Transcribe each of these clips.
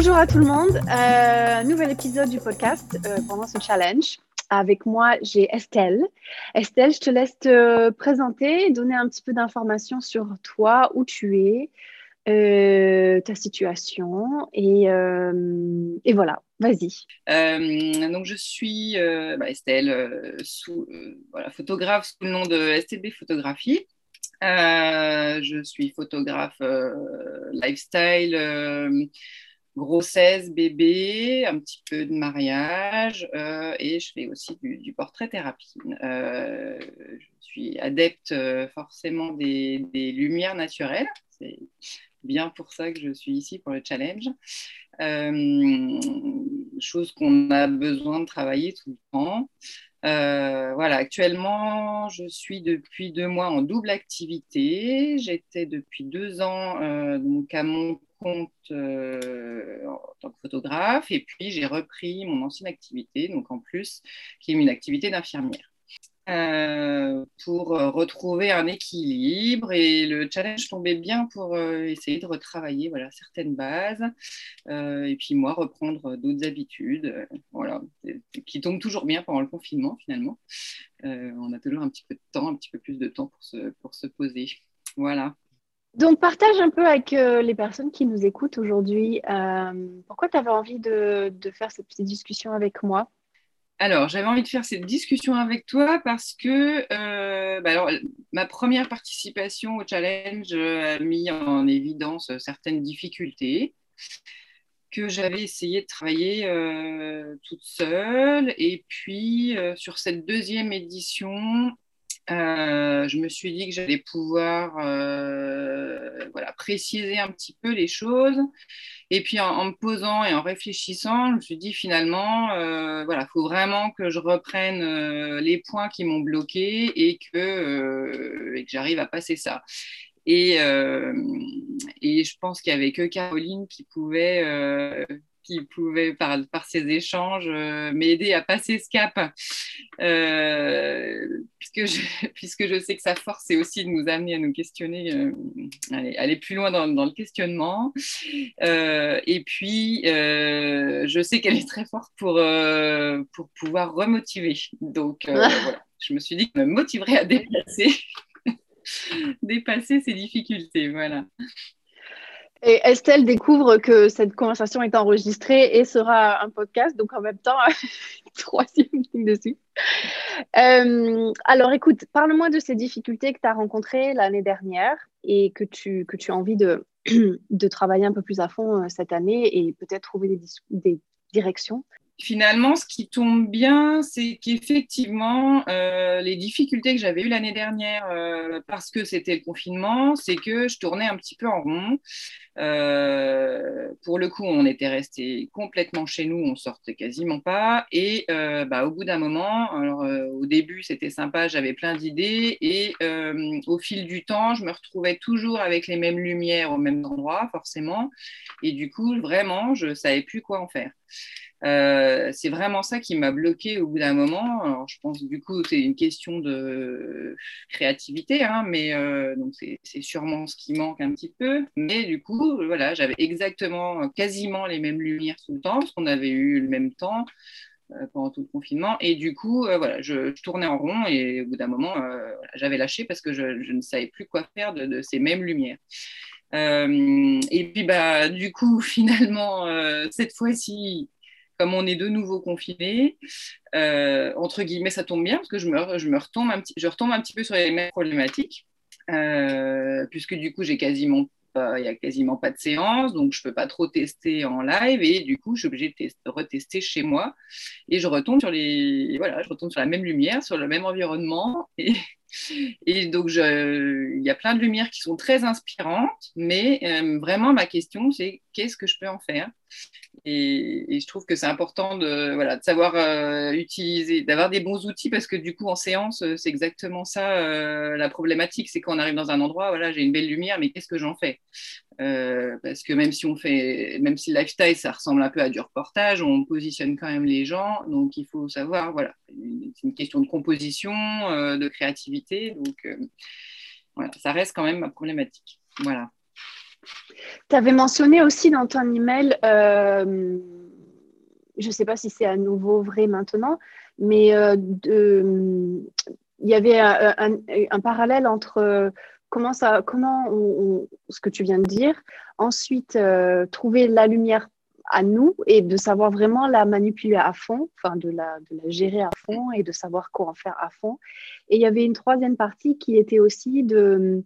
Bonjour à tout le monde, euh, nouvel épisode du podcast euh, pendant ce challenge. Avec moi, j'ai Estelle. Estelle, je te laisse te présenter, donner un petit peu d'informations sur toi, où tu es, euh, ta situation et, et voilà, vas-y. donc je suis bah, Estelle, sous, photographe sous le nom de STB Photographie. je suis photographe lifestyle grossesse, bébé, un petit peu de mariage euh, et je fais aussi du, portrait thérapie. Euh, je suis adepte euh, forcément des, lumières naturelles. C'est bien pour ça que je suis ici pour le challenge. chose qu'on a besoin de travailler tout le temps. voilà, actuellement, je suis depuis deux mois en double activité. J'étais depuis deux ans donc à mon compte euh, en tant que photographe et puis j'ai repris mon ancienne activité, donc en plus, qui est une activité d'infirmière. Euh, pour retrouver un équilibre et le challenge tombait bien pour euh, essayer de retravailler voilà, certaines bases et puis moi reprendre d'autres habitudes voilà, qui tombent toujours bien pendant le confinement finalement. on a toujours un petit peu de temps, un petit peu plus de temps pour se, pour se poser. Voilà. Donc, partage un peu avec euh, les personnes qui nous écoutent aujourd'hui. Euh, pourquoi tu avais envie de, faire cette petite discussion avec moi? Alors, j'avais envie de faire cette discussion avec toi parce que euh, bah ma première participation au challenge a mis en évidence certaines difficultés que j'avais essayé de travailler toute seule. Et puis, sur cette deuxième édition, euh, je me suis dit que j'allais pouvoir euh, voilà, préciser un petit peu les choses. Et puis en, me posant et en réfléchissant, je me suis dit finalement, euh, voilà, il faut vraiment que je reprenne les points qui m'ont bloqué et que, et que j'arrive à passer ça. Et, et je pense qu'il n'y avait que Caroline qui pouvait qui pouvait, par, par ces échanges, euh, m'aider à passer ce cap. Euh, puisque, je, puisque je sais que sa force, c'est aussi de nous amener à nous questionner, euh, aller, plus loin dans, le questionnement. et puis, je sais qu'elle est très forte pour, pour pouvoir remotiver. Donc, voilà, je me suis dit que me motiverait à dépasser, dépasser ces difficultés. Voilà. Et Estelle découvre que cette conversation est enregistrée et sera un podcast, donc en même temps, troisième ligne dessus. Euh, alors écoute, parle-moi de ces difficultés que tu as rencontrées l'année dernière et que tu, que tu as envie de, de travailler un peu plus à fond euh, cette année et peut-être trouver des, des directions finalement, ce qui tombe bien, c'est qu'effectivement, euh, les difficultés que j'avais eues l'année dernière, euh, parce que c'était le confinement, c'est que je tournais un petit peu en rond. Euh, pour le coup, on était resté complètement chez nous, on sortait quasiment pas. Et bah, au bout d'un moment, au début, c'était sympa, j'avais plein d'idées. Et au fil du temps, je me retrouvais toujours avec les mêmes lumières au même endroit, forcément. Et du coup, vraiment, je savais plus quoi en faire. Euh, c'est vraiment ça qui m'a bloqué au bout d'un moment. Alors, je pense du coup c'est une question de créativité, hein, mais euh, donc c'est, sûrement ce qui manque un petit peu. Mais du coup, voilà, j'avais exactement, quasiment les mêmes lumières tout le temps, parce qu'on avait eu le même temps. pendant tout le confinement. Et du coup, voilà, je, tournais en rond et au bout d'un moment, j'avais lâché parce que je, ne savais plus quoi faire de, ces mêmes lumières. et puis, bah, du coup, finalement, cette fois-ci, comme on est de nouveau confinés, entre guillemets, ça tombe bien parce que je me, je me retombe, un petit, je retombe un petit peu sur les mêmes problématiques. puisque du coup, j'ai quasiment il n'y a quasiment pas de séance, donc je ne peux pas trop tester en live et du coup, je suis obligée de retester chez moi et je retombe sur les voilà, je retombe sur la même lumière, sur le même environnement et, et donc il y a plein de lumières qui sont très inspirantes, mais euh, vraiment ma question c'est qu'est-ce que je peux en faire et, je trouve que c'est important de, voilà, savoir euh, utiliser, d'avoir des bons outils parce que du coup, en séance, euh, c'est exactement ça euh, la problématique. C'est qu'on arrive dans un endroit, voilà, j'ai une belle lumière, mais qu'est-ce que j'en fais? Parce que même si on fait, même si le lifestyle, ça ressemble un peu à du reportage, on positionne quand même les gens. Donc, il faut savoir, voilà, c'est une question de composition, de créativité. Donc, voilà, ça reste quand même ma problématique. Voilà. Tu avais mentionné aussi dans ton email, euh, je ne sais pas si c'est à nouveau vrai maintenant, mais euh, il y avait un, parallèle entre euh, comment, ça, comment ce que tu viens de dire, ensuite trouver la lumière à nous et de savoir vraiment la manipuler à fond, enfin de la, de la gérer à fond et de savoir quoi en faire à fond. Et il y avait une troisième partie qui était aussi de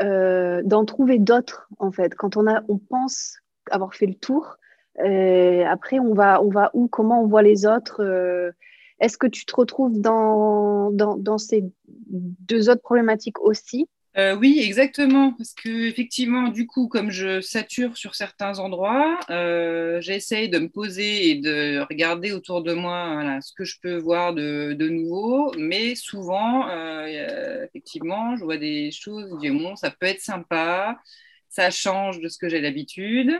euh, d'en trouver d'autres, en fait. Quand on, a, on pense avoir fait le tour, euh, après, on va, on va où Comment on voit les autres euh, Est-ce que tu te retrouves dans, dans, dans, ces deux autres problématiques aussi? Euh, oui, exactement. Parce que effectivement, du coup, comme je sature sur certains endroits, euh, j'essaye de me poser et de regarder autour de moi ce que je peux voir de, nouveau. Mais souvent, euh, effectivement, je vois des choses, je dis, bon, ça peut être sympa, ça change de ce que j'ai d'habitude.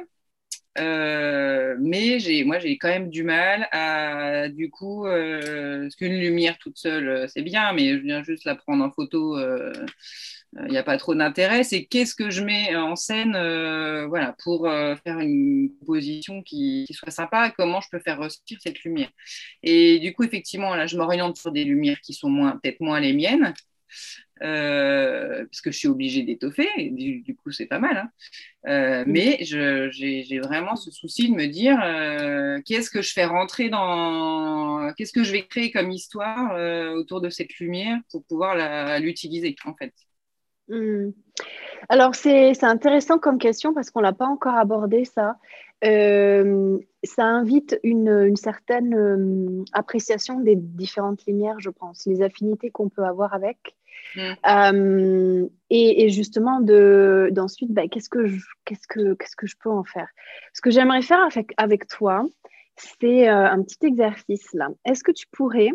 mais moi, j'ai quand même du mal à, du coup, parce qu'une lumière toute seule, c'est bien, mais je viens juste la prendre en photo il n'y a pas trop d'intérêt, c'est qu'est-ce que je mets en scène euh, voilà, pour euh, faire une composition qui, soit sympa, comment je peux faire ressortir cette lumière. Et du coup, effectivement, là, je m'oriente sur des lumières qui sont moins, peut-être moins les miennes, euh, parce que je suis obligée d'étoffer, du, du, coup, c'est pas mal. Hein. Mais j'ai vraiment ce souci de me dire qu'est-ce que je fais rentrer dans. Qu'est-ce que je vais créer comme histoire autour de cette lumière pour pouvoir l'utiliser, en fait. Hmm. Alors, c'est intéressant comme question parce qu'on ne l'a pas encore abordé, ça. Euh, ça invite une, certaine euh, appréciation des différentes lumières, je pense, les affinités qu'on peut avoir avec. Hmm. Euh, et, justement, d'ensuite, bah, qu'est-ce que, je, que, que je peux en faire? Ce que j'aimerais faire avec, avec toi, c'est un petit exercice là. Est-ce que tu pourrais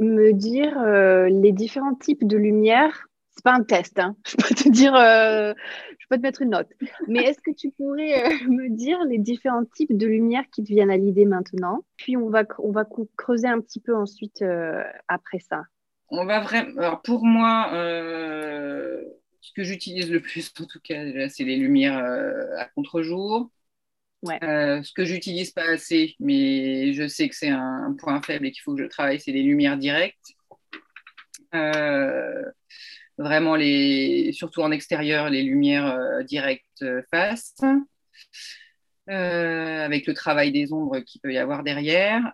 me dire les différents types de lumière c'est pas un test, hein. je peux te dire, euh, je peux te mettre une note. Mais est-ce que tu pourrais euh, me dire les différents types de lumière qui te viennent à l'idée maintenant? Puis on va, on va creuser un petit peu ensuite euh, après ça. On va vraiment. Alors pour moi, ce que j'utilise le plus, en tout cas, c'est les lumières à contre-jour. Ouais. ce que j'utilise pas assez, mais je sais que c'est un, un, point faible et qu'il faut que je travaille, c'est les lumières directes. Euh, vraiment les, surtout en extérieur, les lumières euh, directes euh, face, euh, avec le travail des ombres qu'il peut y avoir derrière.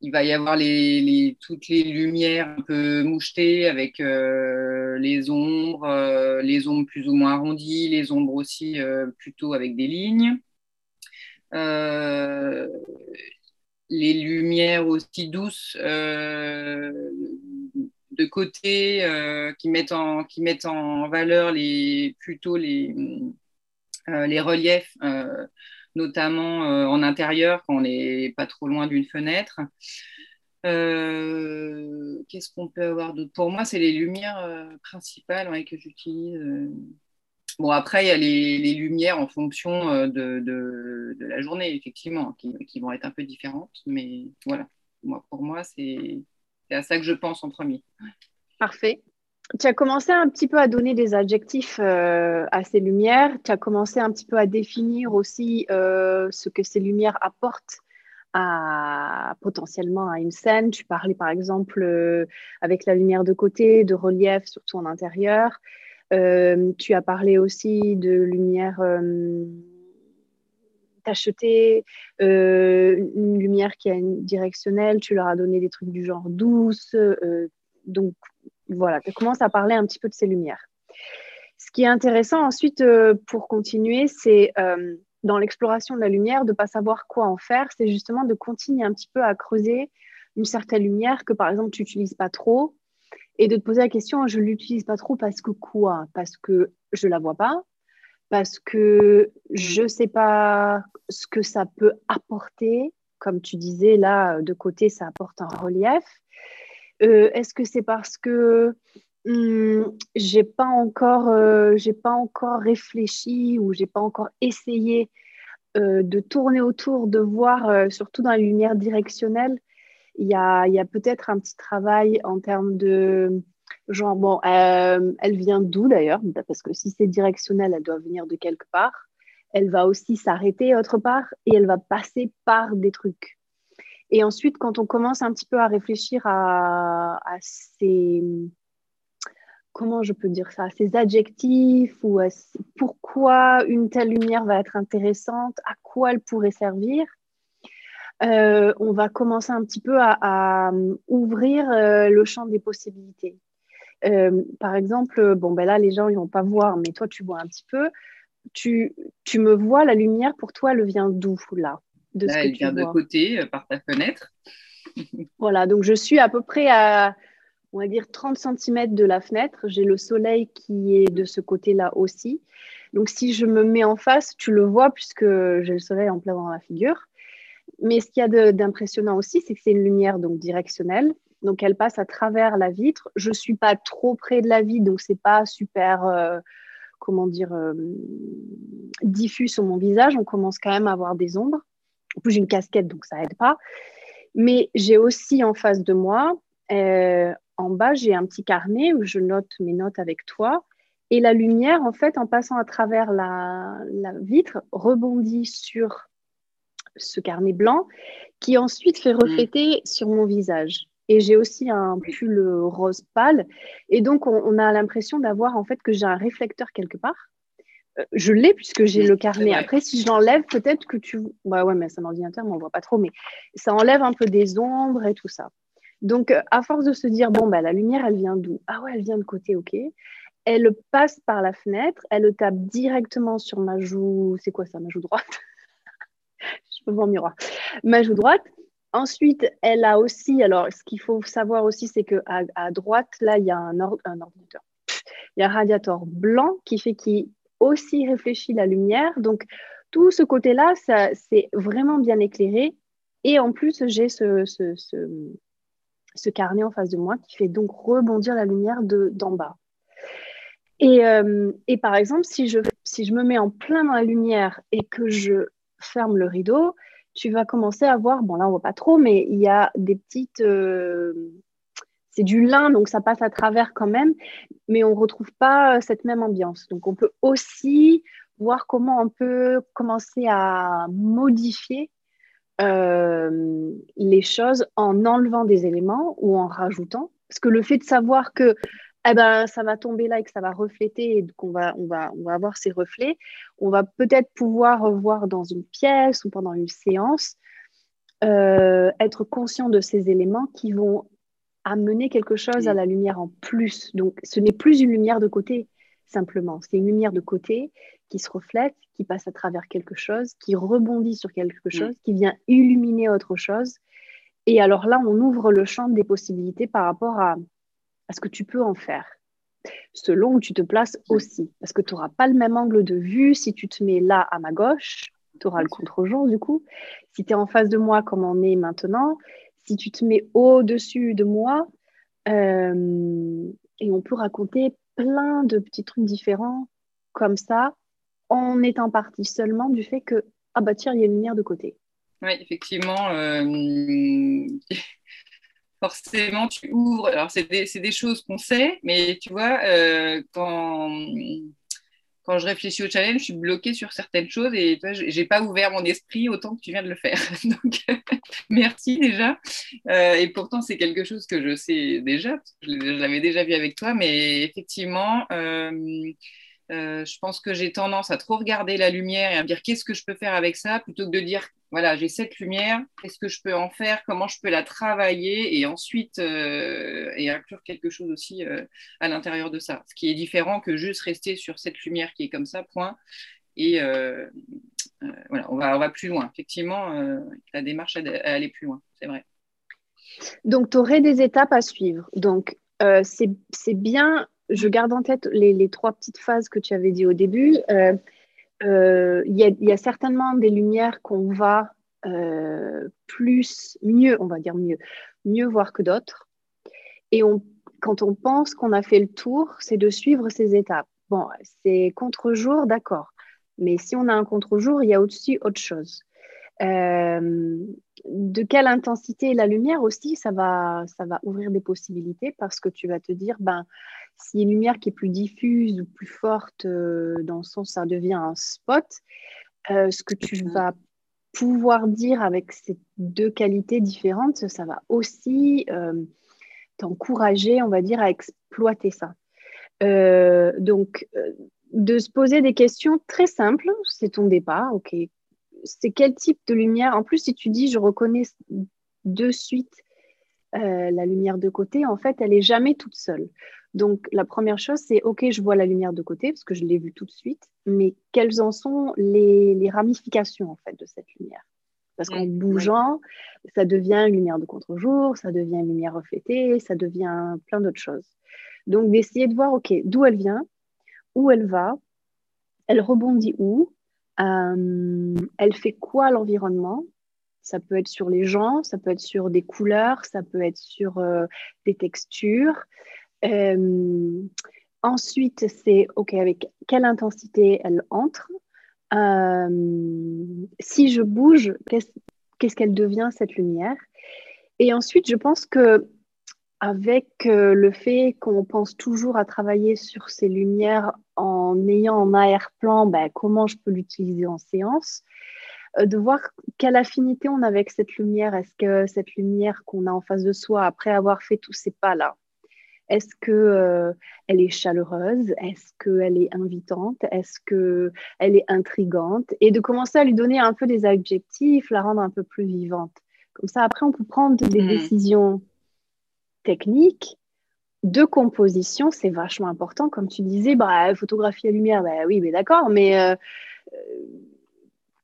il va y avoir les, toutes les lumières un peu mouchetées avec les ombres, les ombres plus ou moins arrondies, les ombres aussi plutôt avec des lignes. les lumières aussi douces, de côté euh, qui, mettent en, qui mettent en valeur les, plutôt les, euh, les reliefs, euh, notamment en intérieur quand on n'est pas trop loin d'une fenêtre. Qu'est-ce qu'on peut avoir d'autre? Pour moi, c'est les lumières principales que j'utilise. Bon, après, il y a les, lumières en fonction de, de, la journée, effectivement, qui, qui, vont être un peu différentes. Mais voilà, moi, pour moi, c'est c'est à ça que je pense en premier. Parfait. Tu as commencé un petit peu à donner des adjectifs euh, à ces lumières. Tu as commencé un petit peu à définir aussi euh, ce que ces lumières apportent à potentiellement à une scène. Tu parlais par exemple euh, avec la lumière de côté, de relief, surtout en intérieur. Tu as parlé aussi de lumière euh, tachetée, une lumière qui a une directionnelle. Tu leur as donné des trucs du genre douce. donc voilà, tu commences à parler un petit peu de ces lumières. Ce qui est intéressant ensuite pour continuer, c'est dans l'exploration de la lumière, de ne pas savoir quoi en faire, c'est justement de continuer un petit peu à creuser une certaine lumière que par exemple tu n'utilises pas trop et de te poser la question, je ne l'utilise pas trop parce que quoi? Parce que je ne la vois pas, parce que je ne sais pas ce que ça peut apporter, comme tu disais là, de côté, ça apporte un relief. Euh, est-ce que c'est parce que Hmm, j'ai pas encore, euh, pas encore réfléchi ou j'ai pas encore essayé euh, de tourner autour, de voir, surtout dans la lumière directionnelle, il y a peut-être un petit travail en termes de genre, bon, elle vient d'où d'ailleurs? Parce que si c'est directionnel, elle doit venir de quelque part. Elle va aussi s'arrêter autre part et elle va passer par des trucs. Et ensuite, quand on commence un petit peu à réfléchir à, à ces comment je peux dire ça, ces adjectifs ou pourquoi une telle lumière va être intéressante, à quoi elle pourrait servir. Euh, on va commencer un petit peu à, ouvrir euh, le champ des possibilités. Euh, par exemple, bon, ben là, les gens, ils vont pas voir, mais toi, tu vois un petit peu. Tu, tu me vois, la lumière, pour toi, elle vient d'où, là de Elle vient de côté, par ta fenêtre. voilà, donc je suis à peu près à on va dire 30 cm de la fenêtre. J'ai le soleil qui est de ce côté-là aussi. Donc si je me mets en face, tu le vois puisque j'ai le soleil en plein dans la figure. Mais ce qu'il y a d'impressionnant aussi, c'est que c'est une lumière donc directionnelle. Donc elle passe à travers la vitre. Je suis pas trop près de la vitre, donc c'est pas super, euh, comment dire, euh, diffus sur mon visage. On commence quand même à avoir des ombres. En plus j'ai une casquette, donc ça aide pas. Mais j'ai aussi en face de moi euh, en bas, j'ai un petit carnet où je note mes notes avec toi. Et la lumière, en fait, en passant à travers la, vitre, rebondit sur ce carnet blanc qui ensuite fait mm. refléter sur mon visage. Et j'ai aussi un pull rose pâle. Et donc, on, a l'impression d'avoir en fait que j'ai un réflecteur quelque part. Euh, je l'ai puisque j'ai le carnet. Après, si je l'enlève, peut-être que tu. Bah ouais, mais c'est un ordinateur, mais on ne voit pas trop. Mais ça enlève un peu des ombres et tout ça. Donc, euh, à force de se dire, bon, bah, la lumière, elle vient d'où? Ah ouais, elle vient de côté, ok. Elle passe par la fenêtre, elle tape directement sur ma joue. C'est quoi ça, ma joue droite? Je peux voir miroir. Ma joue droite. Ensuite, elle a aussi, alors ce qu'il faut savoir aussi, c'est qu'à à droite, là, il y a un, ordinateur. Il y a un radiateur blanc qui fait qu'il aussi réfléchit la lumière. Donc, tout ce côté-là, c'est vraiment bien éclairé. Et en plus, j'ai ce, ce carnet en face de moi qui fait donc rebondir la lumière d'en bas. Et, euh, et, par exemple, si je, si je me mets en plein dans la lumière et que je ferme le rideau, tu vas commencer à voir, bon là on voit pas trop, mais il y a des petites... Euh, c'est du lin, donc ça passe à travers quand même, mais on ne retrouve pas cette même ambiance. Donc on peut aussi voir comment on peut commencer à modifier euh, les choses en enlevant des éléments ou en rajoutant. Parce que le fait de savoir que eh ben, ça va tomber là et que ça va refléter et qu'on va, on va, on va avoir ces reflets, on va peut-être pouvoir voir dans une pièce ou pendant une séance, euh, être conscient de ces éléments qui vont amener quelque chose à la lumière en plus. Donc, ce n'est plus une lumière de côté, simplement. C'est une lumière de côté qui se reflète, qui passe à travers quelque chose, qui rebondit sur quelque chose, qui vient illuminer autre chose. Et alors là, on ouvre le champ des possibilités par rapport à, ce que tu peux en faire, selon où tu te places aussi. Parce que tu n'auras pas le même angle de vue si tu te mets là à ma gauche, tu auras le contre-jour du coup. Si tu es en face de moi comme on est maintenant, si tu te mets au-dessus de moi, euh, et on peut raconter plein de petits trucs différents comme ça en étant parti seulement du fait que, ah bah tiens, il y a une lumière de côté. Oui, effectivement. Euh, forcément, tu ouvres. Alors, c'est des, des, choses qu'on sait, mais tu vois, euh, quand, quand je réfléchis au challenge, je suis bloquée sur certaines choses et je n'ai pas ouvert mon esprit autant que tu viens de le faire. Donc, merci déjà. Euh, et pourtant, c'est quelque chose que je sais déjà, je l'avais déjà vu avec toi, mais effectivement, euh, euh, je pense que j'ai tendance à trop regarder la lumière et à me dire qu'est-ce que je peux faire avec ça plutôt que de dire voilà, j'ai cette lumière, qu'est-ce que je peux en faire, comment je peux la travailler et ensuite euh, et inclure quelque chose aussi euh, à l'intérieur de ça. Ce qui est différent que juste rester sur cette lumière qui est comme ça, point. Et voilà, on va, on va plus loin. Effectivement, la démarche à, aller plus loin, c'est vrai. Donc, tu aurais des étapes à suivre. Donc, c'est bien je garde en tête les, trois petites phases que tu avais dit au début. Euh, euh, il y, a certainement des lumières qu'on va euh, plus, mieux, on va dire mieux, mieux voir que d'autres. Et quand on pense qu'on a fait le tour, c'est de suivre ces étapes. Bon, c'est contre-jour, d'accord. Mais si on a un contre-jour, il y a aussi autre chose. de quelle intensité la lumière aussi, ça va, ça va ouvrir des possibilités parce que tu vas te dire, ben, si une lumière qui est plus diffuse ou plus forte, euh, dans le sens ça devient un spot, euh, ce que tu mhm. vas pouvoir dire avec ces deux qualités différentes, ça va aussi euh, t'encourager, on va dire, à exploiter ça. donc, de se poser des questions très simples, c'est ton départ, ok. C'est quel type de lumière? En plus, si tu dis, je reconnais de suite la lumière de côté, en fait, elle est jamais toute seule. Donc, la première chose, c'est OK, je vois la lumière de côté parce que je l'ai vue tout de suite, mais quelles en sont les, ramifications en fait de cette lumière? Parce qu'en bougeant, ça devient une lumière de contre-jour, ça devient une lumière reflétée, ça devient plein d'autres choses. Donc, d'essayer de voir OK, d'où elle vient, où elle va, elle rebondit où, euh, elle fait quoi à l'environnement, ça peut être sur les gens, ça peut être sur des couleurs, ça peut être sur euh, des textures, euh, ensuite, c'est OK, avec quelle intensité elle entre? Euh, si je bouge, qu'est-ce qu'elle devient cette lumière? Et ensuite, je pense que avec euh, le fait qu'on pense toujours à travailler sur ces lumières en ayant en arrière-plan ben, comment je peux l'utiliser en séance, de voir quelle affinité on a avec cette lumière. Est-ce que cette lumière qu'on a en face de soi, après avoir fait tous ces pas-là, est-ce qu'elle euh, est chaleureuse? Est-ce qu'elle est invitante? Est-ce qu'elle est intrigante? Et de commencer à lui donner un peu des adjectifs, la rendre un peu plus vivante. Comme ça, après, on peut prendre des mm. décisions techniques de composition. C'est vachement important. Comme tu disais, bah, photographie à lumière, bah, oui, mais d'accord, mais euh,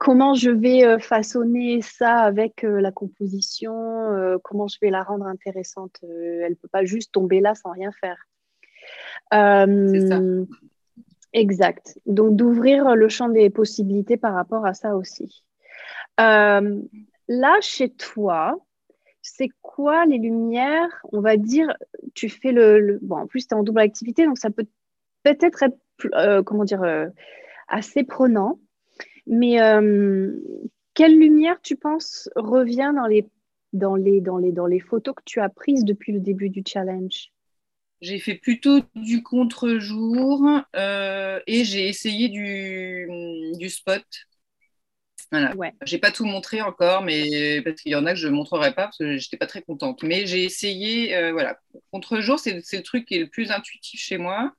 comment je vais euh, façonner ça avec euh, la composition, euh, comment je vais la rendre intéressante. elle ne peut pas juste tomber là sans rien faire. C'est ça. Exact. Donc d'ouvrir le champ des possibilités par rapport à ça aussi. là, chez toi, c'est quoi les lumières? On va dire, tu fais le... Bon, en plus, tu es en double activité, donc ça peut peut-être être, comment dire, assez prenant. Mais euh, quelle lumière, tu penses, revient dans les, dans, les, dans, les, dans les photos que tu as prises depuis le début du challenge? J'ai fait plutôt du contre-jour euh, et j'ai essayé du, du spot. Voilà. Ouais. J'ai pas tout montré encore, mais parce qu'il y en a que je ne montrerai pas parce que j'étais pas très contente. Mais j'ai essayé, euh, voilà. Contre-jour, c'est le truc qui est le plus intuitif chez moi.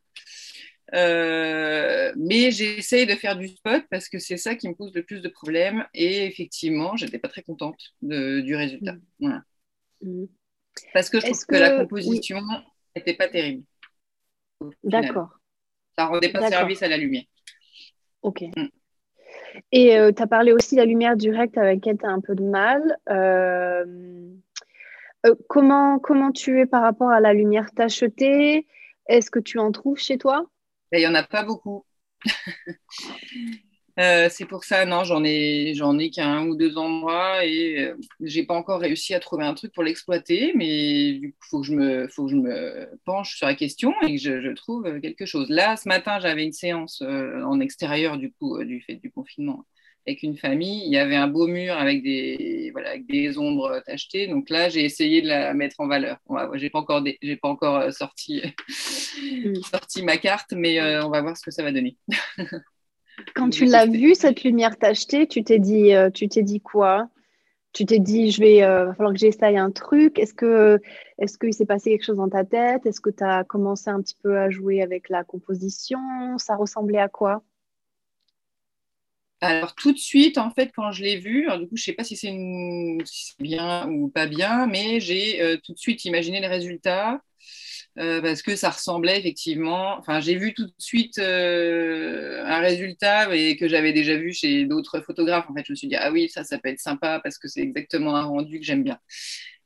Euh, mais j'essaye de faire du spot parce que c'est ça qui me pose le plus de problèmes. Et effectivement, j'étais pas très contente du résultat. Mm. Mm. Parce que je trouve que, la composition n'était pas terrible. D'accord. Ça rendait pas service à la lumière. Ok. Mm. Et euh, tu as parlé aussi de la lumière directe avec laquelle tu as un peu de mal. Euh, comment, comment tu es par rapport à la lumière tachetée? Est-ce que tu en trouves chez toi? Il n'y en a pas beaucoup. Euh, c'est pour ça, non, j'en ai, j'en ai qu'un ou deux endroits et je euh, j'ai pas encore réussi à trouver un truc pour l'exploiter, mais coup, faut que je me, faut que je me penche sur la question et que je, trouve quelque chose. Là, ce matin, j'avais une séance euh, en extérieur du coup, du fait du confinement avec une famille. Il y avait un beau mur avec des, voilà, avec des ombres tachetées. Donc là, j'ai essayé de la mettre en valeur. Je n'ai pas encore, j'ai pas encore euh, sorti, mm. sorti ma carte, mais euh, on va voir ce que ça va donner. Quand tu l'as vue, cette lumière tachetée, tu t'es dit, euh, tu t'es dit quoi? Tu t'es dit, je vais, va falloir que j'essaye un truc. Est-ce que, est-ce qu'il s'est passé quelque chose dans ta tête? Est-ce que tu as commencé un petit peu à jouer avec la composition? Ça ressemblait à quoi? Alors tout de suite, en fait, quand je l'ai vu, du coup, je ne sais pas si c'est bien ou pas bien, mais j'ai euh, tout de suite imaginé les résultats euh, parce que ça ressemblait effectivement. Enfin, j'ai vu tout de suite euh, un résultat et que j'avais déjà vu chez d'autres photographes. En fait, je me suis dit ah oui, ça, ça peut être sympa parce que c'est exactement un rendu que j'aime bien.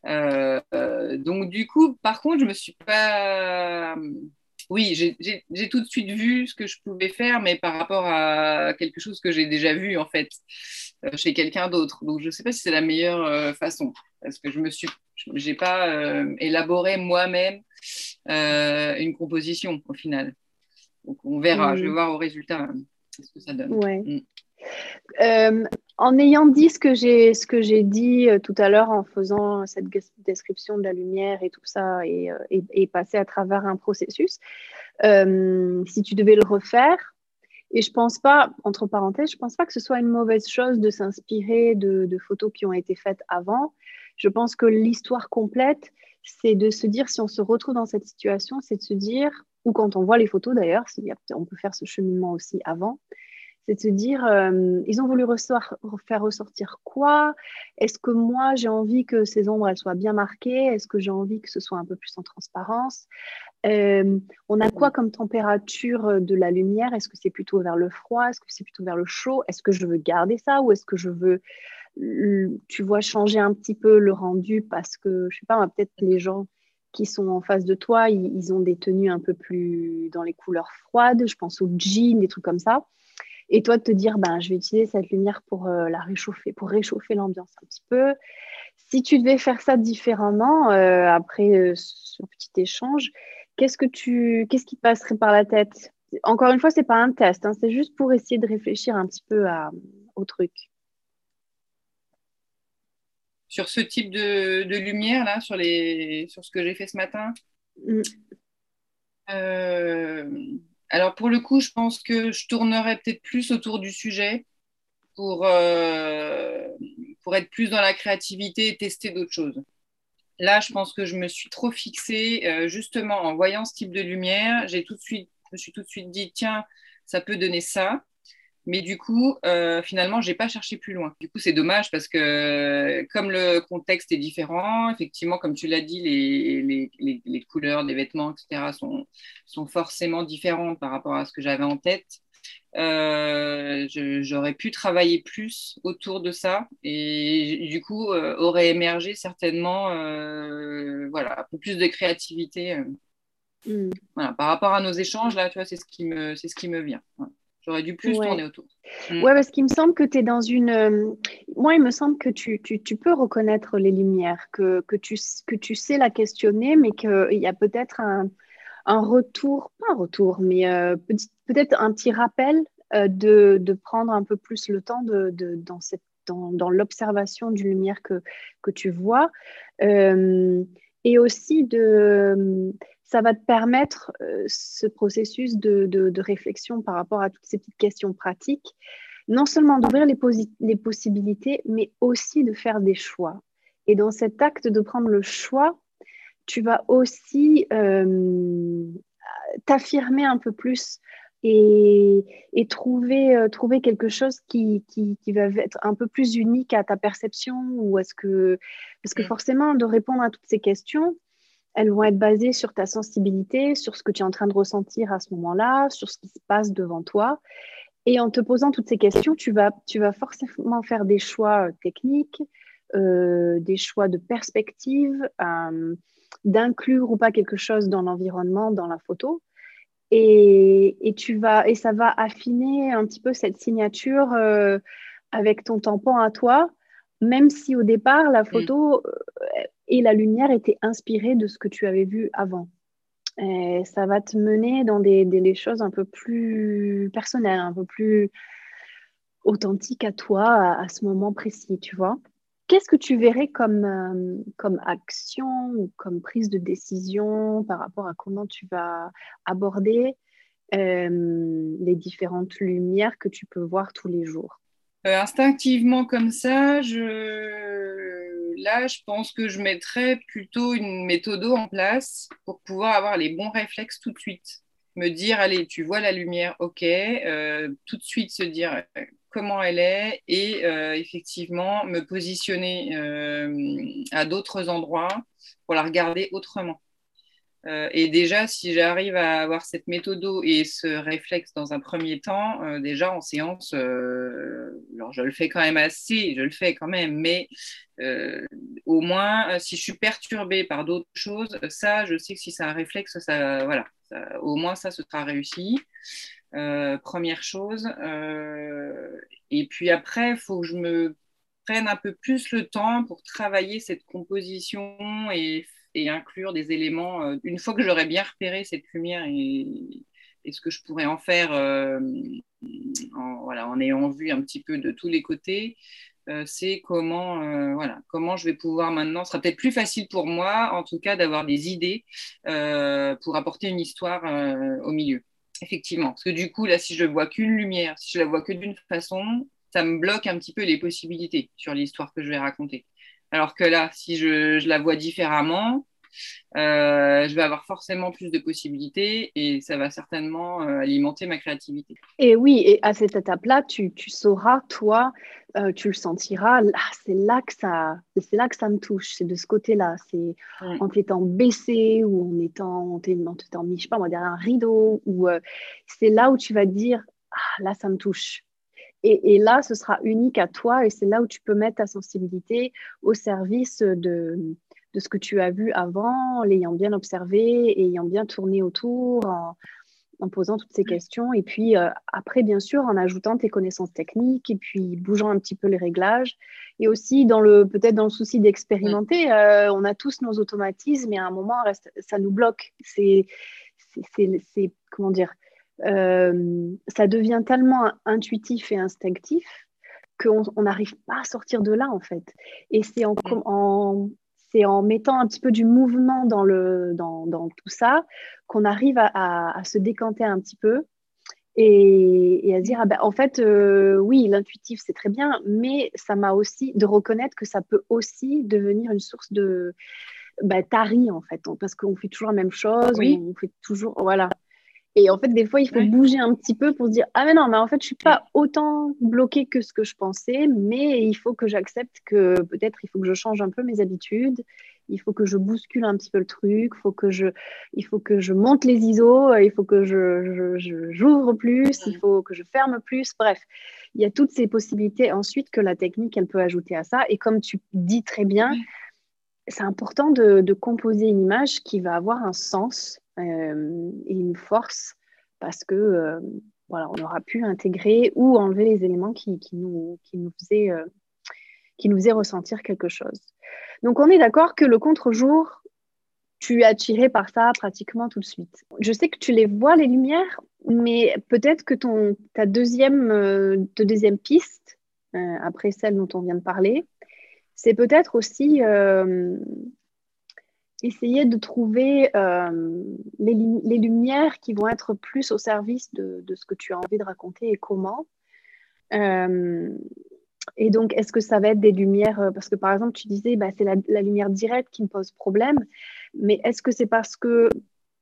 donc du coup, par contre, je me suis pas oui, j'ai tout de suite vu ce que je pouvais faire, mais par rapport à quelque chose que j'ai déjà vu en fait euh, chez quelqu'un d'autre. Donc je ne sais pas si c'est la meilleure euh, façon, parce que je me suis, j'ai pas euh, élaboré moi-même une composition au final. Donc on verra. Je vais mm. voir au résultat ce que ça donne. Ouais. Mm. en ayant dit ce que j'ai ce que j'ai dit tout à l'heure en faisant cette description de la lumière et tout ça et, et, passer à travers un processus, si tu devais le refaire, et je pense pas, entre parenthèses, je pense pas que ce soit une mauvaise chose de s'inspirer de, photos qui ont été faites avant. Je pense que l'histoire complète, c'est de se dire, si on se retrouve dans cette situation, c'est de se dire, ou quand on voit les photos d'ailleurs, on peut faire ce cheminement aussi avant, c'est de se dire, euh, ils ont voulu faire ressortir quoi? Est-ce que moi, j'ai envie que ces ombres, soient bien marquées? Est-ce que j'ai envie que ce soit un peu plus en transparence? Euh, On a quoi comme température de la lumière? Est-ce que c'est plutôt vers le froid? Est-ce que c'est plutôt vers le chaud? Est-ce que je veux garder ça ou est-ce que je veux, tu vois, changer un petit peu le rendu parce que, je sais pas, peut-être les gens qui sont en face de toi, ils, ont des tenues un peu plus dans les couleurs froides. Je pense aux jeans, des trucs comme ça. Et toi, de te dire, ben, je vais utiliser cette lumière pour euh, la réchauffer, pour réchauffer l'ambiance un petit peu. Si tu devais faire ça différemment, euh, après euh, ce petit échange, qu'est-ce que tu, qu'est-ce qui passerait par la tête? Encore une fois, c'est pas un test, hein, c'est juste pour essayer de réfléchir un petit peu à, au truc. Sur ce type de, de lumière là, sur les, sur ce que j'ai fait ce matin? Mm. Alors pour le coup, je pense que je tournerais peut-être plus autour du sujet pour, euh, pour être plus dans la créativité et tester d'autres choses. Là, je pense que je me suis trop fixée, euh, justement en voyant ce type de lumière, j'ai tout de suite, je me suis tout de suite dit, tiens, ça peut donner ça. Mais du coup, euh, finalement, je n'ai pas cherché plus loin. Du coup, c'est dommage parce que comme le contexte est différent, effectivement, comme tu l'as dit, les, les, les, couleurs des vêtements, etc., sont, sont forcément différentes par rapport à ce que j'avais en tête. Euh, j'aurais pu travailler plus autour de ça et du coup euh, aurait émergé certainement voilà, un peu plus de créativité mm. voilà, par rapport à nos échanges là tu vois c'est ce qui me c'est ce qui me vient J'aurais dû plus tourner autour. Mm. Ouais, parce qu'il me semble que tu es dans une. Euh, moi, il me semble que tu, tu, tu peux reconnaître les lumières, que, que, tu, que tu sais la questionner, mais qu'il y a peut-être un, un, retour, pas un retour, mais euh, peut-être un petit rappel euh, de, de, prendre un peu plus le temps de, de dans, cette, dans, dans l'observation d'une lumière que, que tu vois. et aussi de ça va te permettre, euh, ce processus de, réflexion par rapport à toutes ces petites questions pratiques, non seulement d'ouvrir les, les, possibilités, mais aussi de faire des choix. Et dans cet acte de prendre le choix, tu vas aussi euh, t'affirmer un peu plus et, trouver, euh, trouver quelque chose qui, qui, qui, va être un peu plus unique à ta perception ou est-ce que parce que mm. forcément de répondre à toutes ces questions elles vont être basées sur ta sensibilité, sur ce que tu es en train de ressentir à ce moment-là, sur ce qui se passe devant toi. Et en te posant toutes ces questions, tu vas, tu vas forcément faire des choix euh, techniques, euh, des choix de perspective, euh, d'inclure ou pas quelque chose dans l'environnement, dans la photo. Et, et, tu vas, et ça va affiner un petit peu cette signature avec ton tampon à toi, même si au départ, la mm. photo, et la lumière était inspirée de ce que tu avais vu avant. Et ça va te mener dans des, choses un peu plus personnelles, un peu plus authentique à toi à, ce moment précis, tu vois. Qu'est-ce que tu verrais comme, euh, comme action ou comme prise de décision par rapport à comment tu vas aborder euh, les différentes lumières que tu peux voir tous les jours? Euh, Instinctivement comme ça, je... là, je pense que je mettrais plutôt une méthode en place pour pouvoir avoir les bons réflexes tout de suite. Me dire, allez, tu vois la lumière, ok, tout de suite se dire comment elle est et euh, effectivement me positionner euh, à d'autres endroits pour la regarder autrement. Euh, et déjà, si j'arrive à avoir cette méthode et ce réflexe dans un premier temps, déjà en séance, alors je le fais quand même assez, je le fais quand même, mais au moins, si je suis perturbée par d'autres choses, ça, je sais que si c'est un réflexe, ça, voilà, au moins ça, ce sera réussi. Euh, première chose. Euh, et puis après, il faut que je me prenne un peu plus le temps pour travailler cette composition et, inclure des éléments. Euh, une fois que j'aurai bien repéré cette lumière et, ce que je pourrais en faire en, voilà, en ayant vu un petit peu de tous les côtés, c'est comment, voilà, comment je vais pouvoir maintenant. Ce sera peut-être plus facile pour moi, en tout cas, d'avoir des idées pour apporter une histoire au milieu. Effectivement, parce que du coup, là, si je vois qu'une lumière, si je la vois que d'une façon, ça me bloque un petit peu les possibilités sur l'histoire que je vais raconter. Alors que là, si je, la vois différemment, euh, je vais avoir forcément plus de possibilités et ça va certainement euh, alimenter ma créativité. Et oui, et à cette étape-là, tu, sauras, toi, euh, tu le sentiras, c'est là que ça, c'est là que ça me touche, c'est de ce côté-là, c'est en t'étant baissé ou en étant, en t'étant mis, je sais pas moi, derrière un rideau, ou c'est là où tu vas dire, ah, là, ça me touche. Et, et, là, ce sera unique à toi et c'est là où tu peux mettre ta sensibilité au service de, de ce que tu as vu avant, l'ayant bien observé, ayant bien tourné autour, en, posant toutes ces questions. Et puis euh, après, bien sûr, en ajoutant tes connaissances techniques et puis bougeant un petit peu les réglages. Et aussi, dans le peut-être dans le souci d'expérimenter, euh, on a tous nos automatismes et à un moment, ça nous bloque. C'est, c'est, comment dire, euh, ça devient tellement intuitif et instinctif qu'on n'arrive pas à sortir de là en fait. Et c'est en, en, c'est en mettant un petit peu du mouvement dans, le, dans, dans tout ça qu'on arrive à, à, se décanter un petit peu et, et à dire, ah ben, en fait, euh, oui, l'intuitif, c'est très bien, mais ça m'a aussi de reconnaître que ça peut aussi devenir une source de bah, tari, en fait, parce qu'on fait toujours la même chose, oui. on fait toujours, voilà. Et en fait, des fois, il faut bouger un petit peu pour se dire Ah, mais non, mais en fait, je ne suis pas autant bloquée que ce que je pensais, mais il faut que j'accepte que peut-être il faut que je change un peu mes habitudes. Il faut que je bouscule un petit peu le truc, faut que je, il faut que je monte les ISO, il faut que je, j'ouvre plus, il faut que je ferme plus. Bref, il y a toutes ces possibilités ensuite que la technique, elle peut ajouter à ça. Et comme tu dis très bien, c'est important de, de, composer une image qui va avoir un sens euh, et une force parce que euh, voilà, on aura pu intégrer ou enlever les éléments qui, qui nous, qui, nous faisaient, euh, qui nous faisaient ressentir quelque chose. Donc on est d'accord que le contre-jour, tu es attiré par ça pratiquement tout de suite. Je sais que tu les vois, les lumières, mais peut-être que ton, ta deuxième, deuxième piste, après celle dont on vient de parler, c'est peut-être aussi essayer de trouver euh, les, lumières qui vont être plus au service de, ce que tu as envie de raconter et comment. Euh, et donc, est-ce que ça va être des lumières, euh, parce que par exemple, tu disais, bah, c'est la, lumière directe qui me pose problème, mais est-ce que c'est parce que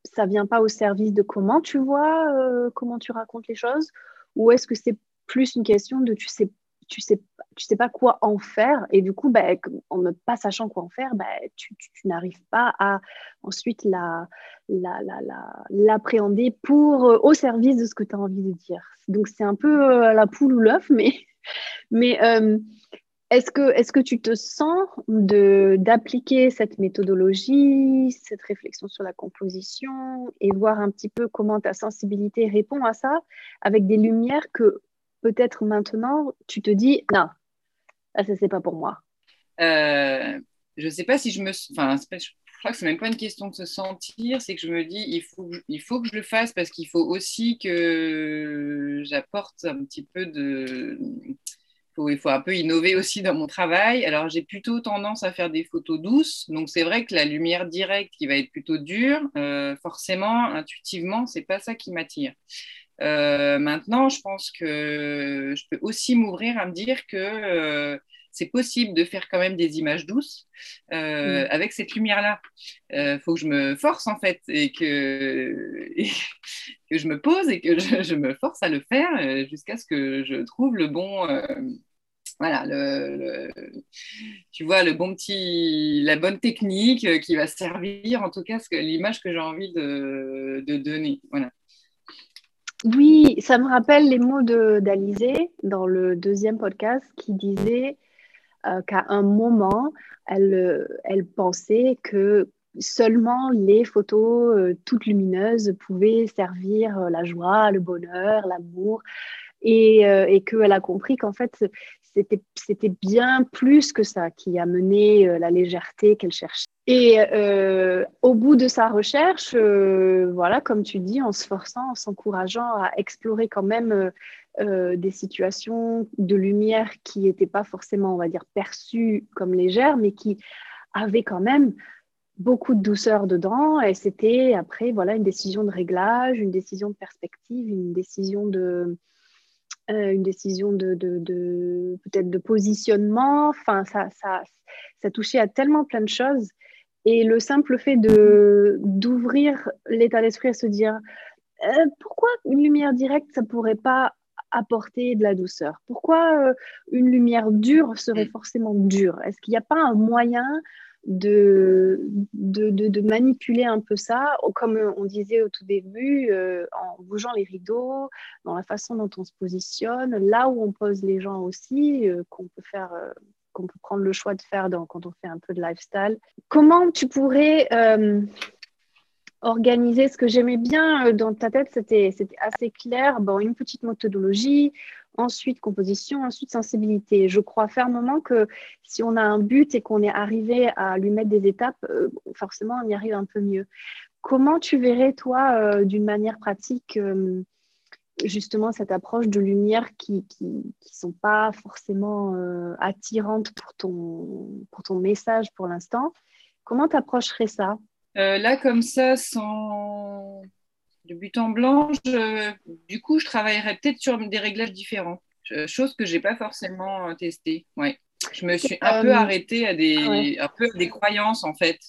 ça vient pas au service de comment tu vois, comment tu racontes les choses, ou est-ce que c'est plus une question de tu sais tu sais, tu sais pas quoi en faire et du coup, bah, en ne pas sachant quoi en faire, bah, tu, tu, n'arrives pas à ensuite la, l'appréhender la, pour euh, au service de ce que tu as envie de dire. Donc c'est un peu euh, la poule ou l'œuf, mais, mais euh, est-ce que, est que tu te sens d'appliquer cette méthodologie, cette réflexion sur la composition et voir un petit peu comment ta sensibilité répond à ça avec des lumières que peut-être maintenant, tu te dis, non, ça, c'est pas pour moi euh, Je sais pas si je me... Enfin, je crois que c'est même pas une question de se sentir, c'est que je me dis, il faut, il faut que je le fasse parce qu'il faut aussi que j'apporte un petit peu de. il faut un peu innover aussi dans mon travail. Alors, j'ai plutôt tendance à faire des photos douces. Donc, c'est vrai que la lumière directe qui va être plutôt dure, euh, forcément, intuitivement, c'est pas ça qui m'attire. Euh, maintenant, je pense que je peux aussi m'ouvrir à me dire que c'est possible de faire quand même des images douces euh, mm. avec cette lumière-là. Il euh, faut que je me force en fait et que, que je me pose et que je, me force à le faire euh, jusqu'à ce que je trouve le bon. voilà, le, tu vois, le bon petit, la bonne technique qui va servir, en tout cas, l'image que j'ai envie de, de donner. Voilà. Oui, ça me rappelle les mots d'Alizé dans le deuxième podcast qui disait euh, qu'à un moment, elle, euh, elle pensait que seulement les photos euh, toutes lumineuses pouvaient servir la joie, le bonheur, l'amour, et, et qu'elle a compris qu'en fait, c'était bien plus que ça qui a mené la légèreté qu'elle cherchait. Et au bout de sa recherche, voilà, comme tu dis, en se forçant, en s'encourageant à explorer quand même euh, des situations de lumière qui n'étaient pas forcément, on va dire, perçues comme légères, mais qui avaient quand même beaucoup de douceur dedans. Et c'était après, voilà, une décision de réglage, une décision de perspective, une décision de, euh, une décision de, de, peut-être de positionnement. Enfin, ça, ça, ça touchait à tellement plein de choses. Et le simple fait de d'ouvrir l'état d'esprit à se dire euh, pourquoi une lumière directe, ça pourrait pas apporter de la douceur? Pourquoi euh, une lumière dure serait forcément dure? Est-ce qu'il n'y a pas un moyen de, de, manipuler un peu ça, comme on disait au tout début, euh, en bougeant les rideaux, dans la façon dont on se positionne, là où on pose les gens aussi, euh, qu'on peut faire qu'on peut prendre le choix de faire quand on fait un peu de lifestyle. Comment tu pourrais organiser. Ce que j'aimais bien euh, dans ta tête, c'était assez clair. Bon, une petite méthodologie, ensuite composition, ensuite sensibilité. Je crois fermement que si on a un but et qu'on est arrivé à lui mettre des étapes, euh, forcément, on y arrive un peu mieux. Comment tu verrais, toi, euh, d'une manière pratique, justement cette approche de lumière qui ne sont pas forcément attirantes pour ton, pour ton message pour l'instant? Comment tu approcherais ça? Euh, là, comme ça, sans de but en blanc, du coup, je travaillerais peut-être sur des réglages différents, chose que je n'ai pas forcément euh, testée. Ouais. Je me suis un peu euh, arrêtée à des, ah un peu des croyances, en fait.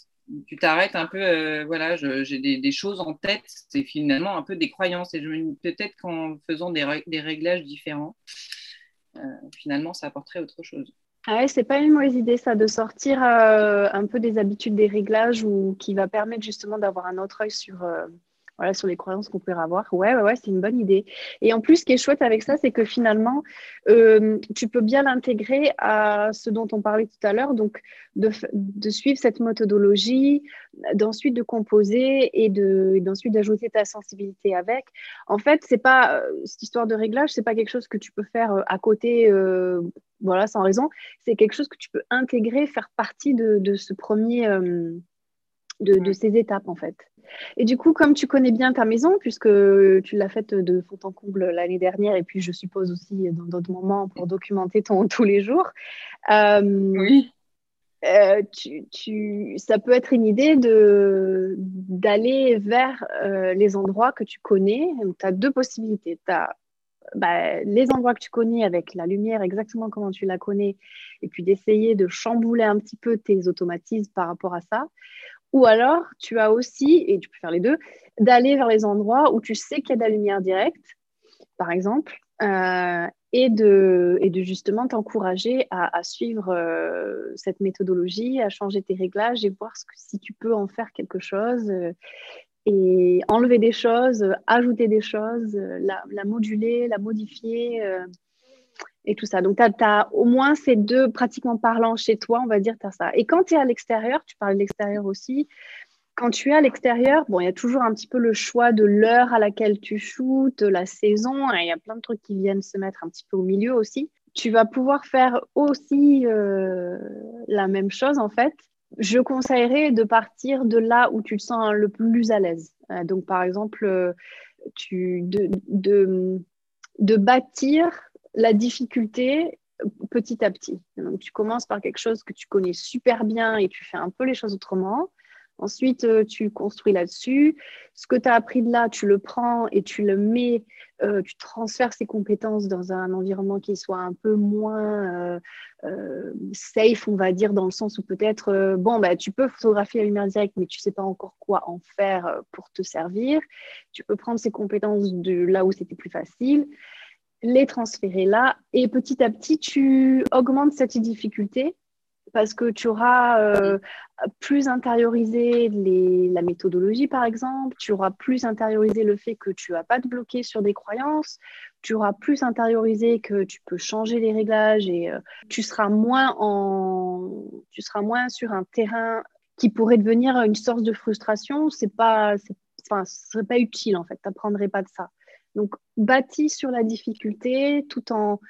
Tu t'arrêtes un peu, voilà, j'ai des, choses en tête, c'est finalement un peu des croyances. Et peut-être qu'en faisant des, des, réglages différents, finalement, ça apporterait autre chose. Ah ouais, c'est pas une mauvaise idée ça de sortir euh, un peu des habitudes des réglages ou qui va permettre justement d'avoir un autre œil sur, euh, voilà, sur les croyances qu'on peut avoir. Ouais, ouais, ouais c'est une bonne idée. Et en plus, ce qui est chouette avec ça, c'est que finalement, euh, tu peux bien l'intégrer à ce dont on parlait tout à l'heure, donc de, de, suivre cette méthodologie, d'ensuite de composer et d'ensuite d'ajouter ta sensibilité avec. En fait, c'est pas cette histoire de réglage, c'est pas quelque chose que tu peux faire à côté, voilà, sans raison. C'est quelque chose que tu peux intégrer, faire partie de, de ce premier, de, de ces étapes en fait. Et du coup, comme tu connais bien ta maison, puisque tu l'as faite de fond en comble l'année dernière, et puis je suppose aussi dans d'autres moments pour documenter ton tous les jours. Euh, oui. Euh, tu, ça peut être une idée d'aller vers euh, les endroits que tu connais. Tu as deux possibilités. Tu as bah, les endroits que tu connais avec la lumière exactement comment tu la connais, et puis d'essayer de chambouler un petit peu tes automatismes par rapport à ça. Ou alors, tu as aussi, et tu peux faire les deux, d'aller vers les endroits où tu sais qu'il y a de la lumière directe, par exemple, euh, et, de, justement t'encourager à, suivre euh, cette méthodologie, à changer tes réglages et voir si tu peux en faire quelque chose euh, et enlever des choses, ajouter des choses, la moduler, la modifier et tout ça. Donc, tu as, au moins ces deux pratiquement parlant chez toi, on va dire, tu as ça. Et quand tu es à l'extérieur, tu parles de l'extérieur aussi, quand tu es à l'extérieur, bon, il y a toujours un petit peu le choix de l'heure à laquelle tu shootes, la saison, il y a plein de trucs qui viennent se mettre un petit peu au milieu aussi. Tu vas pouvoir faire aussi euh, la même chose en fait. Je conseillerais de partir de là où tu te sens le plus à l'aise. Euh, donc, par exemple, euh, tu, de de bâtir la difficulté petit à petit. Donc, tu commences par quelque chose que tu connais super bien et tu fais un peu les choses autrement. Ensuite, euh, tu construis là-dessus. Ce que tu as appris de là, tu le prends et tu le mets, euh, tu transfères ces compétences dans un environnement qui soit un peu moins euh, safe, on va dire, dans le sens où peut-être, bon, bah, tu peux photographier à lumière directe, mais tu ne sais pas encore quoi en faire pour te servir. Tu peux prendre ces compétences de là où c'était plus facile les transférer là et petit à petit, tu augmentes cette difficulté parce que tu auras euh, plus intériorisé la méthodologie, par exemple, tu auras plus intériorisé le fait que tu vas pas te bloquer sur des croyances, tu auras plus intériorisé que tu peux changer les réglages et euh, tu, seras moins en, tu seras moins sur un terrain qui pourrait devenir une source de frustration. C'est pas, serait pas utile en fait, tu n'apprendrais pas de ça. Donc, bâti sur la difficulté tout en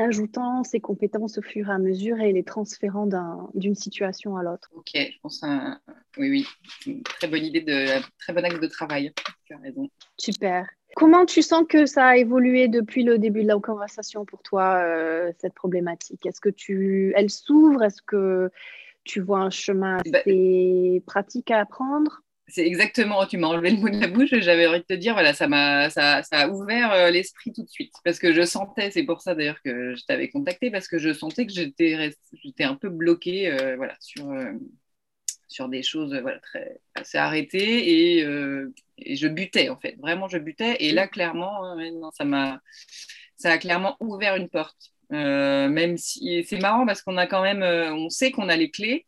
ajoutant ses compétences au fur et à mesure et les transférant d'une situation à l'autre. Ok, je pense à oui, oui, une très bonne idée, de très bon axe de travail. Tu as raison. Super. Comment tu sens que ça a évolué depuis le début de la conversation pour toi, euh, cette problématique? Est-ce que tu, elle s'ouvre? Est-ce que tu vois un chemin bah, assez pratique à apprendre? C'est exactement, tu m'as enlevé le mot de la bouche, j'avais envie de te dire, voilà, ça m'a ça, ça, a ouvert euh, l'esprit tout de suite. Parce que je sentais, c'est pour ça d'ailleurs que je t'avais contacté, parce que je sentais que j'étais un peu bloquée euh, voilà, sur, euh, sur des choses voilà, très, assez arrêtées et, je butais en fait, vraiment je butais. Et là, clairement, non, ça m'a a clairement ouvert une porte. même si c'est marrant parce qu'on a quand même, on sait qu'on a les clés,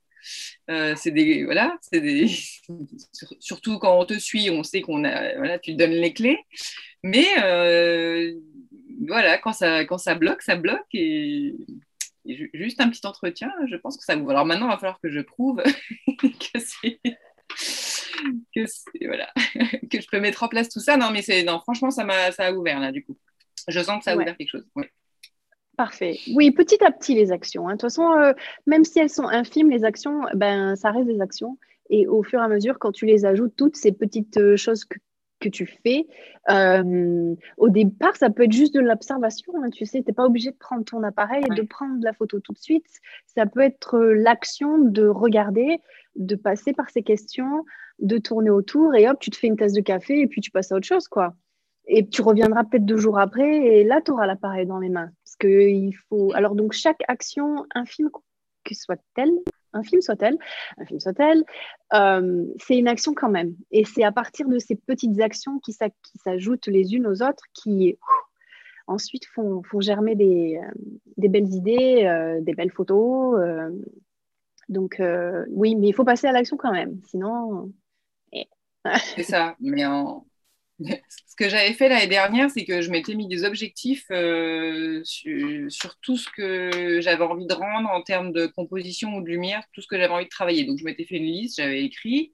euh, c'est des voilà, c'est des surtout quand on te suit, on sait qu'on a voilà, tu donnes les clés, mais euh, voilà, quand ça quand ça bloque, ça bloque et, juste un petit entretien, je pense que ça ouvre. Alors maintenant, il va falloir que je prouve que c'est que voilà que je peux mettre en place tout ça. Non, mais c'est non, franchement, ça m'a ça a ouvert là du coup. Je sens que ça a ouvert quelque chose. Parfait. Oui, petit à petit, les actions. Hein. De toute façon, euh, même si elles sont infimes, les actions, ben, ça reste des actions. Et au fur et à mesure, quand tu les ajoutes, toutes ces petites euh, choses que, tu fais, euh, au départ, ça peut être juste de l'observation. Hein, tu sais, tu n'es pas obligé de prendre ton appareil et de prendre la photo tout de suite. Ça peut être l'action de regarder, de passer par ces questions, de tourner autour et hop, tu te fais une tasse de café et puis tu passes à autre chose, quoi. Et tu reviendras peut-être deux jours après et là, tu auras l'appareil dans les mains. Parce qu'il faut. Alors, donc, chaque action infime que soit-elle, infime soit-elle, infime soit-elle, euh, c'est une action quand même. Et c'est à partir de ces petites actions qui s'ajoutent les unes aux autres qui ensuite font, germer des, euh, belles idées, euh, des belles photos. donc, oui, mais il faut passer à l'action quand même. Sinon. Eh. c'est ça. Mais en, ce que j'avais fait l'année dernière, c'est que je m'étais mis des objectifs euh, sur, tout ce que j'avais envie de rendre en termes de composition ou de lumière, tout ce que j'avais envie de travailler. Donc, je m'étais fait une liste, j'avais écrit,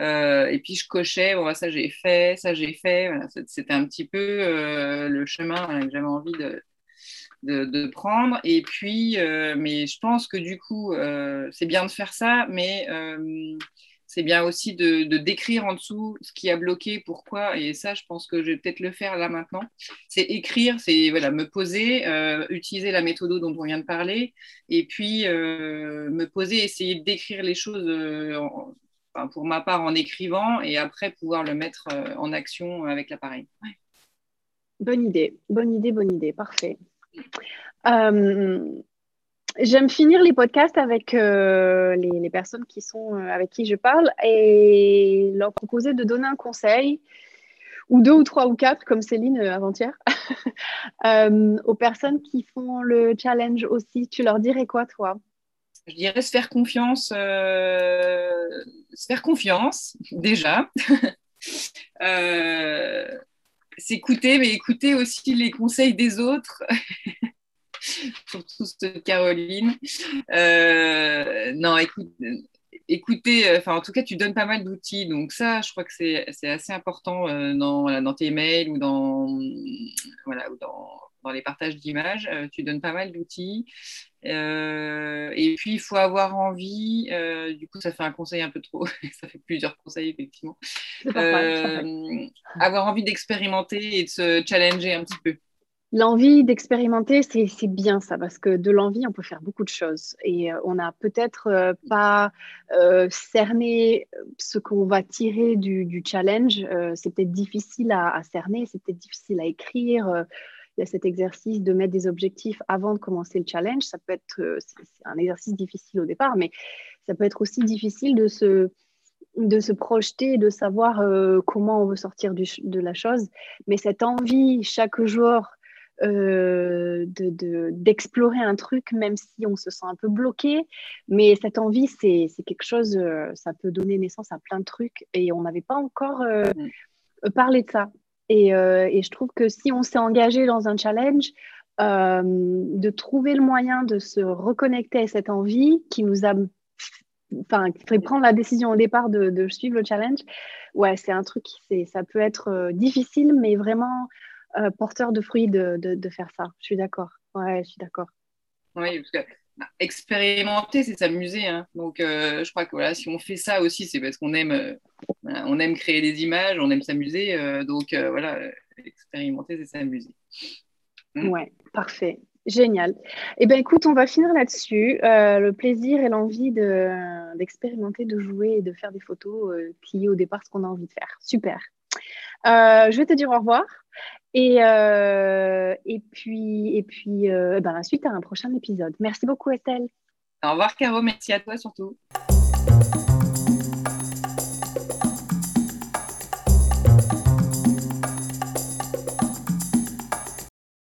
euh, et puis je cochais, bon, bah, ça j'ai fait, ça j'ai fait. C'était un petit peu euh, le chemin que j'avais envie de, de, prendre. Et puis, mais je pense que du coup, c'est bien de faire ça, mais c'est bien aussi de, décrire en dessous ce qui a bloqué, pourquoi. Et ça, je pense que je vais peut-être le faire là maintenant. C'est écrire, c'est voilà, me poser, euh, utiliser la méthode dont on vient de parler, et puis euh, me poser, essayer d'écrire les choses. Euh, pour ma part en écrivant et après pouvoir le mettre en action avec l'appareil. Bonne idée, bonne idée, bonne idée, parfait. J'aime finir les podcasts avec euh, les, personnes qui sont euh, avec qui je parle et leur proposer de donner un conseil ou deux ou trois ou quatre comme Céline euh, avant-hier aux personnes qui font le challenge aussi. Tu leur dirais quoi toi? Je dirais se faire confiance, se faire confiance déjà. S'écouter, mais écouter aussi les conseils des autres. surtout Caroline. Euh, non, écoute, écoutez, euh, enfin en tout cas, tu donnes pas mal d'outils, donc ça, je crois que c'est assez important euh, dans, dans, tes mails ou dans, voilà, ou dans, dans les partages d'images. tu donnes pas mal d'outils Euh, et puis, il faut avoir envie, euh, du coup, ça fait un conseil un peu trop, ça fait plusieurs conseils, effectivement. Euh, avoir envie d'expérimenter et de se challenger un petit peu. L'envie d'expérimenter, c'est bien ça, parce que de l'envie, on peut faire beaucoup de choses. Et on n'a peut-être pas cerné ce qu'on va tirer du, challenge. c'est peut-être difficile à, cerner, c'est peut-être difficile à écrire il y a cet exercice de mettre des objectifs avant de commencer le challenge. Ça peut être euh, un exercice difficile au départ, mais ça peut être aussi difficile de se, de se projeter, de savoir euh, comment on veut sortir de la chose. Mais cette envie chaque jour euh, d'explorer un truc, même si on se sent un peu bloqué. Mais cette envie, c'est quelque chose, ça peut donner naissance à plein de trucs. Et on n'avait pas encore mm. parlé de ça. Euh, et, je trouve que si on s'est engagé dans un challenge, euh, de trouver le moyen de se reconnecter à cette envie qui nous a enfin, fait prendre la décision au départ de, suivre le challenge, ouais, c'est un truc, ça peut être euh, difficile, mais vraiment porteur de fruits de, de, faire ça. Je suis d'accord. Ouais, je suis d'accord. Oui, parce que expérimenter, c'est s'amuser. Hein. Donc, euh, je crois que voilà, si on fait ça aussi, c'est parce qu'on aime, euh, on aime créer des images, on aime s'amuser. Euh, donc, voilà, expérimenter, c'est s'amuser. Mm. Ouais, parfait. Génial. Eh bien, écoute, on va finir là-dessus. le plaisir et l'envie d'expérimenter, de, jouer et de faire des photos qui, au départ, ce qu'on a envie de faire. Super. je vais te dire au revoir et, euh, et puis, et puis euh, ben, la suite à un prochain épisode. Merci beaucoup, Estelle. Au revoir, Caro. Merci à toi surtout.